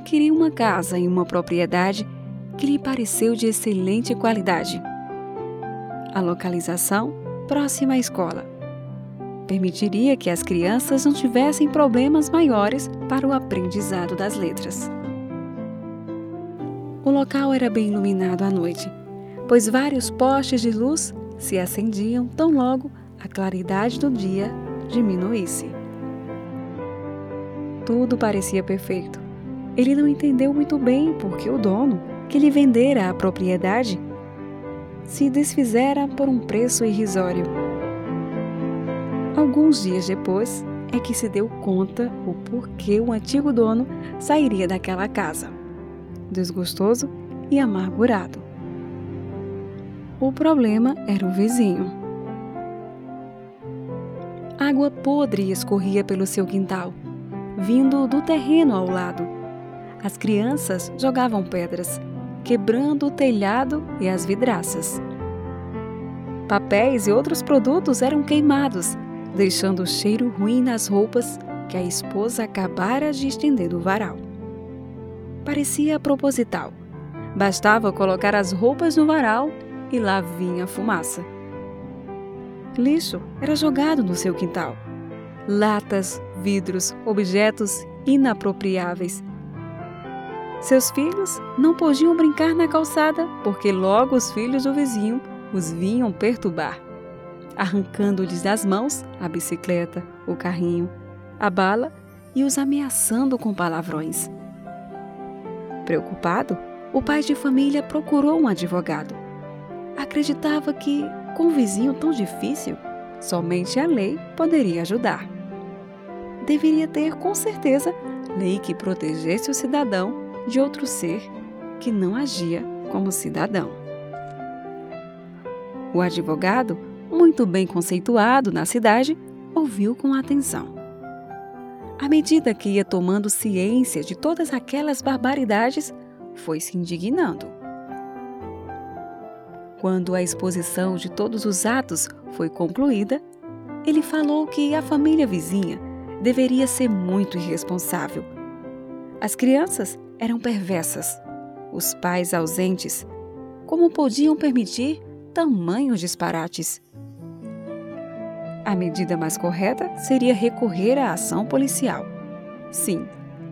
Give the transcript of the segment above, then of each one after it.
adquiriu uma casa em uma propriedade que lhe pareceu de excelente qualidade. A localização próxima à escola permitiria que as crianças não tivessem problemas maiores para o aprendizado das letras. O local era bem iluminado à noite, pois vários postes de luz se acendiam tão logo a claridade do dia diminuísse. Tudo parecia perfeito. Ele não entendeu muito bem porque o dono, que lhe vendera a propriedade, se desfizera por um preço irrisório. Alguns dias depois é que se deu conta o porquê o antigo dono sairia daquela casa, desgostoso e amargurado. O problema era o vizinho. Água podre escorria pelo seu quintal, vindo do terreno ao lado. As crianças jogavam pedras, quebrando o telhado e as vidraças. Papéis e outros produtos eram queimados deixando cheiro ruim nas roupas que a esposa acabara de estender no varal. Parecia proposital. Bastava colocar as roupas no varal e lá vinha fumaça. Lixo era jogado no seu quintal. Latas, vidros, objetos inapropriáveis. Seus filhos não podiam brincar na calçada porque logo os filhos do vizinho os vinham perturbar arrancando-lhes das mãos a bicicleta, o carrinho, a bala e os ameaçando com palavrões. Preocupado, o pai de família procurou um advogado. Acreditava que, com um vizinho tão difícil, somente a lei poderia ajudar. Deveria ter, com certeza, lei que protegesse o cidadão de outro ser que não agia como cidadão. O advogado muito bem conceituado na cidade, ouviu com atenção. À medida que ia tomando ciência de todas aquelas barbaridades, foi se indignando. Quando a exposição de todos os atos foi concluída, ele falou que a família vizinha deveria ser muito irresponsável. As crianças eram perversas, os pais ausentes. Como podiam permitir tamanhos disparates? A medida mais correta seria recorrer à ação policial. Sim,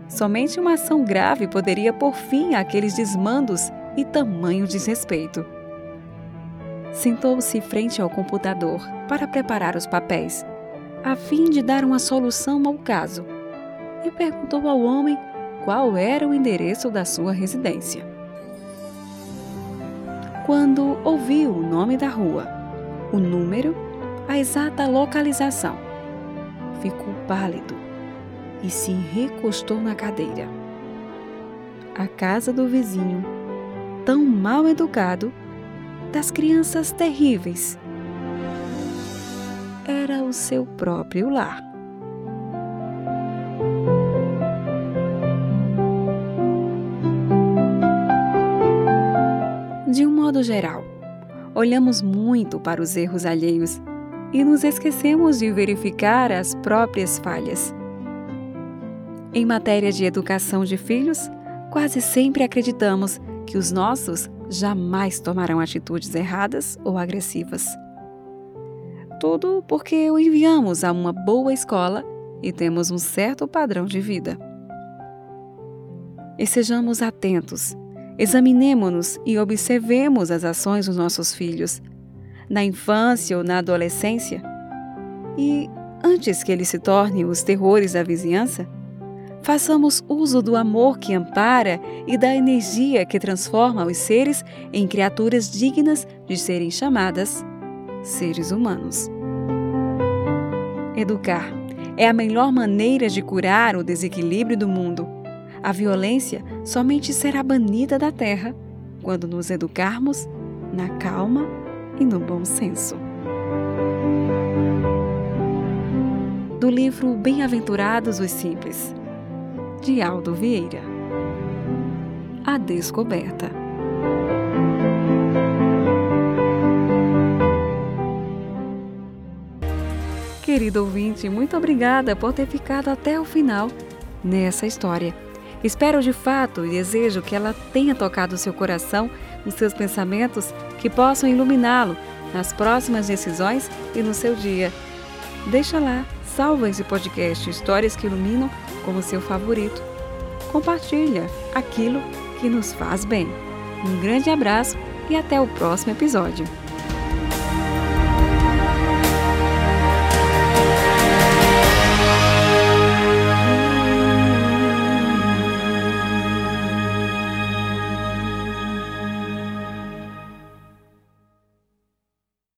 somente uma ação grave poderia pôr fim àqueles desmandos e tamanho desrespeito. Sentou-se frente ao computador para preparar os papéis, a fim de dar uma solução ao caso, e perguntou ao homem qual era o endereço da sua residência. Quando ouviu o nome da rua, o número a exata localização. Ficou pálido e se recostou na cadeira. A casa do vizinho, tão mal educado, das crianças terríveis, era o seu próprio lar. Modo geral, olhamos muito para os erros alheios e nos esquecemos de verificar as próprias falhas. Em matéria de educação de filhos, quase sempre acreditamos que os nossos jamais tomarão atitudes erradas ou agressivas. Tudo porque o enviamos a uma boa escola e temos um certo padrão de vida. E sejamos atentos, examinemo-nos e observemos as ações dos nossos filhos na infância ou na adolescência? E, antes que eles se tornem os terrores da vizinhança, façamos uso do amor que ampara e da energia que transforma os seres em criaturas dignas de serem chamadas seres humanos. Educar é a melhor maneira de curar o desequilíbrio do mundo. A violência somente será banida da terra quando nos educarmos na calma e no bom senso. Do livro Bem-aventurados os Simples, de Aldo Vieira. A Descoberta. Querido ouvinte, muito obrigada por ter ficado até o final nessa história. Espero de fato e desejo que ela tenha tocado o seu coração, os seus pensamentos, que possam iluminá-lo nas próximas decisões e no seu dia. Deixa lá, salva esse podcast Histórias que Iluminam como seu favorito. Compartilha aquilo que nos faz bem. Um grande abraço e até o próximo episódio.